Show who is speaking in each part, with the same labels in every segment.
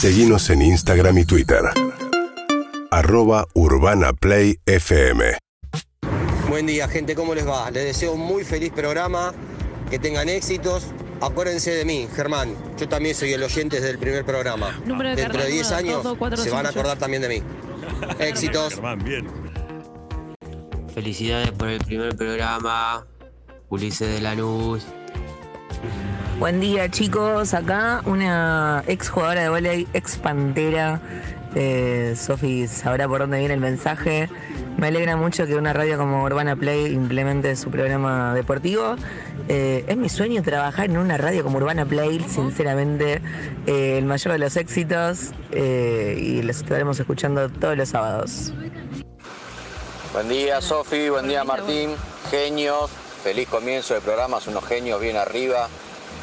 Speaker 1: Seguimos en Instagram y Twitter. Arroba Urbana Play FM.
Speaker 2: Buen día, gente, ¿cómo les va? Les deseo un muy feliz programa, que tengan éxitos. Acuérdense de mí, Germán. Yo también soy el oyente desde el primer programa.
Speaker 3: Número de
Speaker 2: Dentro de
Speaker 3: carnet
Speaker 2: 10 años
Speaker 3: 22,
Speaker 2: se van a acordar también de mí. Éxitos.
Speaker 4: Germán, bien.
Speaker 5: Felicidades por el primer programa. Ulises de Lanús.
Speaker 6: Buen día chicos, acá una ex jugadora de volei, ex pantera. Eh, Sofi sabrá por dónde viene el mensaje. Me alegra mucho que una radio como Urbana Play implemente su programa deportivo. Eh, es mi sueño trabajar en una radio como Urbana Play, sinceramente, eh, el mayor de los éxitos eh, y los estaremos escuchando todos los sábados.
Speaker 7: Buen día, Sofi. Buen día, Martín. Genios. Feliz comienzo de programa. Son unos genios bien arriba.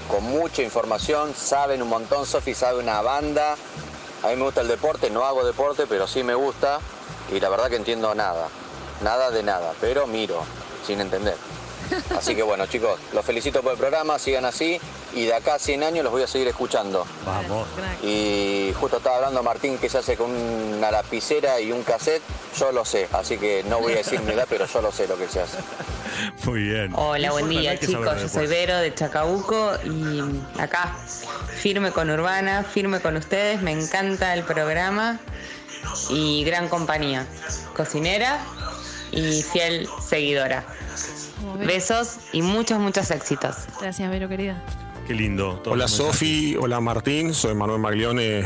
Speaker 7: Con mucha información. Saben un montón. Sofi sabe una banda. A mí me gusta el deporte. No hago deporte, pero sí me gusta. Y la verdad que entiendo nada. Nada de nada. Pero miro, sin entender. Así que bueno, chicos, los felicito por el programa. Sigan así. Y de acá a 100 años los voy a seguir escuchando.
Speaker 4: Vamos.
Speaker 7: Y justo estaba hablando Martín que se hace con una lapicera y un cassette. Yo lo sé, así que no voy a decir mi edad, pero yo lo sé lo que se hace.
Speaker 4: Muy bien.
Speaker 8: Hola, buen día chicos,
Speaker 4: de
Speaker 8: yo soy. Vero de Chacabuco y acá, firme con Urbana, firme con ustedes, me encanta el programa y gran compañía, cocinera y fiel seguidora. Besos y muchos, muchos éxitos.
Speaker 3: Gracias, Vero, querida.
Speaker 4: Qué lindo.
Speaker 9: Hola. Sofi, hola Martín, soy Manuel Maglione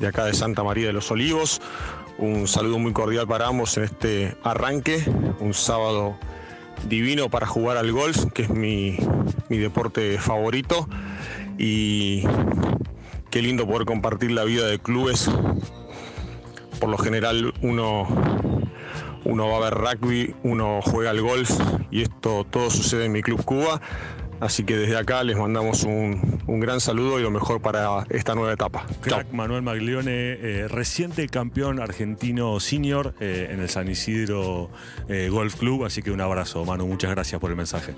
Speaker 9: de acá de Santa María de los Olivos. Un saludo muy cordial para ambos en este arranque, un sábado divino para jugar al golf, que es mi, mi deporte favorito. Y qué lindo poder compartir la vida de clubes. Por lo general uno, uno va a ver rugby, uno juega al golf y esto todo sucede en mi club Cuba. Así que desde acá les mandamos un, un gran saludo y lo mejor para esta nueva etapa.
Speaker 4: Crack Manuel Maglione, eh, reciente campeón argentino senior eh, en el San Isidro eh, Golf Club. Así que un abrazo, Manu. Muchas gracias por el mensaje.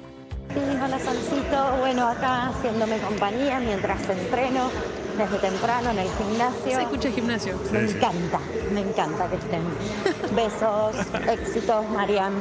Speaker 10: Sí, hola Solcito. Bueno, acá haciéndome compañía mientras entreno desde temprano en el gimnasio.
Speaker 3: Se escucha el gimnasio.
Speaker 10: Me
Speaker 4: Sí, sí.
Speaker 10: encanta, me encanta que estén. Besos, éxitos, Marian.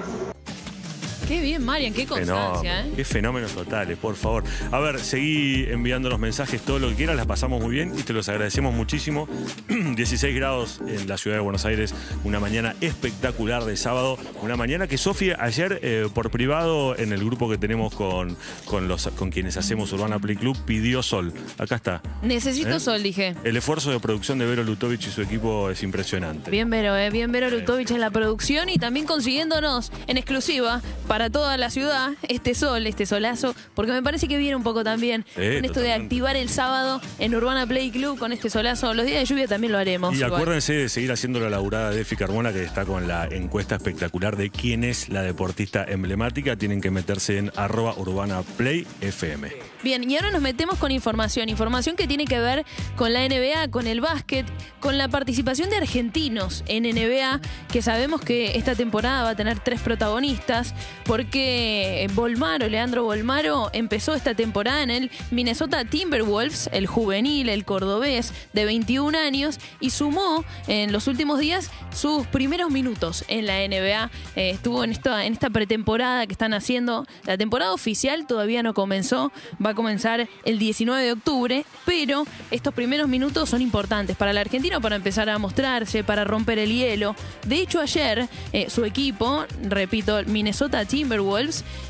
Speaker 3: Qué bien, Marian, qué constancia. ¿eh?
Speaker 4: Qué fenómenos totales, por favor. A ver, seguí enviando los mensajes, todo lo que quieras, las pasamos muy bien y te los agradecemos muchísimo. 16 grados en la ciudad de Buenos Aires, una mañana espectacular de sábado, una mañana que Sofía ayer eh, por privado en el grupo que tenemos con, con, los, con quienes hacemos Urbana Play Club pidió sol. Acá está.
Speaker 3: Necesito
Speaker 4: ¿Eh?
Speaker 3: sol, dije.
Speaker 4: El esfuerzo de producción de Vero Lutovich y su equipo es impresionante.
Speaker 3: Bien, Vero, ¿eh? bien, Vero Lutovich en la producción y también consiguiéndonos en exclusiva para toda la ciudad este sol, este solazo, porque me parece que viene un poco también
Speaker 4: Sí,
Speaker 3: con esto de activar el sábado en Urbana Play Club con este solazo. Los días de lluvia también lo haremos.
Speaker 4: Y
Speaker 3: igual.
Speaker 4: acuérdense de seguir haciendo la laburada de Efi Carmona, que está con la encuesta espectacular de quién es la deportista emblemática. Tienen que meterse en arroba urbana play FM.
Speaker 3: Bien, y ahora nos metemos con información. Información que tiene que ver con la NBA, con el básquet, con la participación de argentinos en NBA, que sabemos que esta temporada va a tener tres protagonistas, porque Volmaro, Leandro Volmaro, empezó esta temporada en el Minnesota Timberwolves, el juvenil, el cordobés, de 21 años, y sumó en los últimos días sus primeros minutos en la NBA. Eh, estuvo en esta, en esta pretemporada que están haciendo. La temporada oficial todavía no comenzó, va a comenzar el 19 de octubre, pero estos primeros minutos son importantes para el argentino para empezar a mostrarse, para romper el hielo. De hecho, ayer eh, su equipo, repito, el Minnesota Timberwolves,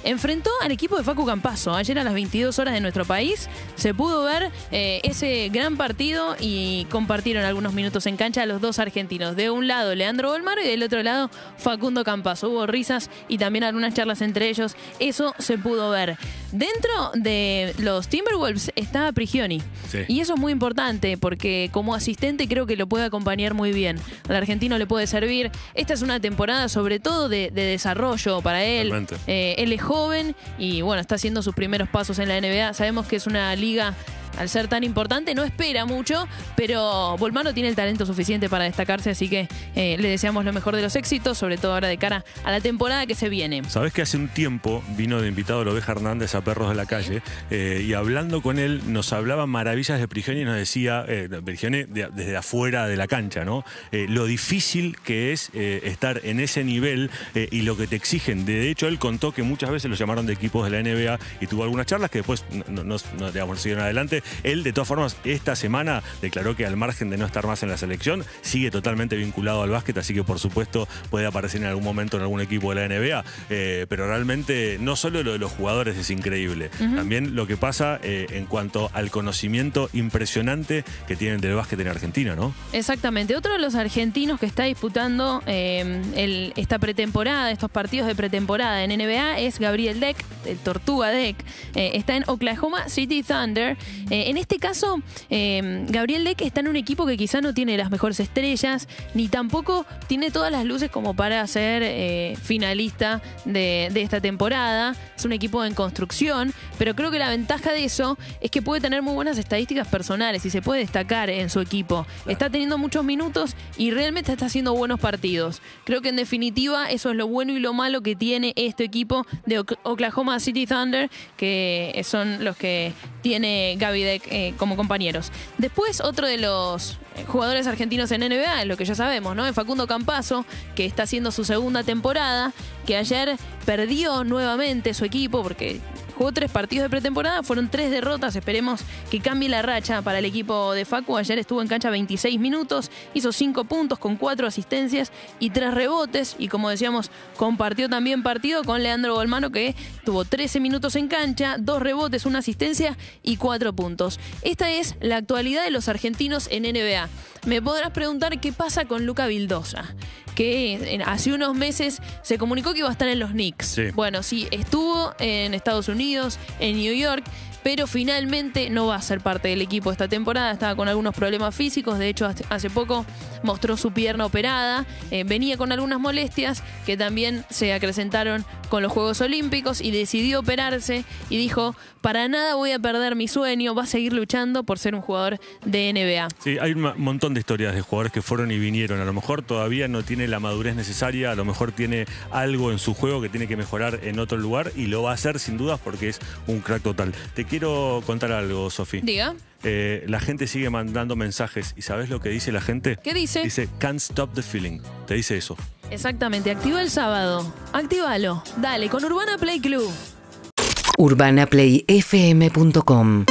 Speaker 3: enfrentó al equipo de Facu Campazo. Ayer a las 22 horas de nuestro país se pudo ver eh, ese gran partido y compartieron algunos minutos en cancha los dos argentinos. De un lado Leandro Olmaro y del otro lado Facundo Campazo. Hubo risas y también algunas charlas entre ellos. Eso se pudo ver. Dentro de los Timberwolves estaba Prigioni.
Speaker 4: Sí.
Speaker 3: Y eso es muy importante porque como asistente creo que lo puede acompañar muy bien. Al argentino le puede servir. Esta es una temporada sobre todo de, de desarrollo para él. Eh, él es joven y bueno, está haciendo sus primeros pasos en la NBA. Sabemos que es una liga al ser tan importante, no espera mucho, pero Volmano tiene el talento suficiente para destacarse, así que eh, le deseamos lo mejor de los éxitos, sobre todo ahora de cara a la temporada que se viene.
Speaker 4: Sabes que hace un tiempo vino de invitado la oveja Hernández a Perros de la Calle eh, y hablando con él nos hablaba maravillas de Prigioni y nos decía, eh, desde afuera de la cancha, ¿no? Eh, lo difícil que es estar en ese nivel y lo que te exigen. De hecho, él contó que muchas veces lo llamaron de equipos de la NBA y tuvo algunas charlas que después no, no- no, digamos, siguieron adelante. Él, de todas formas, esta semana declaró que al margen de no estar más en la selección, sigue totalmente vinculado al básquet, así que por supuesto puede aparecer en algún momento en algún equipo de la NBA. Eh, pero realmente no solo lo de los jugadores es increíble, también lo que pasa eh, en cuanto al conocimiento impresionante que tienen del básquet en Argentina, ¿no?
Speaker 3: Exactamente. Otro de los argentinos que está disputando eh, el- esta pretemporada, estos partidos de pretemporada en NBA es Gabriel Deck, el Tortuga Deck. Está en Oklahoma City Thunder. Eh, en este caso, eh, Gabriel Deck está en un equipo que quizá no tiene las mejores estrellas, ni tampoco tiene todas las luces como para ser eh, finalista de, de esta temporada. Es un equipo en construcción, pero creo que la ventaja de eso es que puede tener muy buenas estadísticas personales y se puede destacar en su equipo. Está teniendo muchos minutos y realmente está haciendo buenos partidos. Creo que en definitiva eso es lo bueno y lo malo que tiene este equipo de Oklahoma City Thunder, que son los que tiene Gaby Eh, como compañeros. Después, otro de los jugadores argentinos en NBA, lo que ya sabemos, ¿no? Facundo Campazo, que está haciendo su segunda temporada, que ayer perdió nuevamente su equipo porque jugó tres partidos de pretemporada, fueron tres derrotas, esperemos que cambie la racha para el equipo de Facu. Ayer estuvo en cancha 26 minutos, hizo cinco puntos con cuatro asistencias y tres rebotes y como decíamos, compartió también partido con Leandro Bolmano que tuvo 13 minutos en cancha, dos rebotes, una asistencia y cuatro puntos. Esta es la actualidad de los argentinos en NBA. Me podrás preguntar qué pasa con Luca Vildosa, que en- hace unos meses se comunicó que iba a estar en los Knicks.
Speaker 4: Sí.
Speaker 3: Bueno, sí, estuvo en Estados Unidos, en New York, pero finalmente no va a ser parte del equipo esta temporada. Estaba con algunos problemas físicos, de hecho hace- poco mostró su pierna operada, eh, venía con algunas molestias que también se acrecentaron con los Juegos Olímpicos y decidió operarse y dijo, para nada voy a perder mi sueño, va a seguir luchando por ser un jugador de NBA.
Speaker 4: Sí, hay un montón de historias de jugadores que fueron y vinieron. A lo mejor todavía no tiene la madurez necesaria, a lo mejor tiene algo en su juego que tiene que mejorar en otro lugar y lo va a hacer sin dudas porque es un crack total. Te quiero contar algo, Sofi.
Speaker 3: Diga,
Speaker 4: Eh, la gente sigue mandando mensajes y ¿sabes lo que dice la gente?
Speaker 3: ¿qué dice?
Speaker 4: Dice, can't stop the feeling. Te dice eso.
Speaker 3: Exactamente, activa el sábado. Actívalo. Dale, con Urbana Play Club.
Speaker 11: urbanaplayfm.com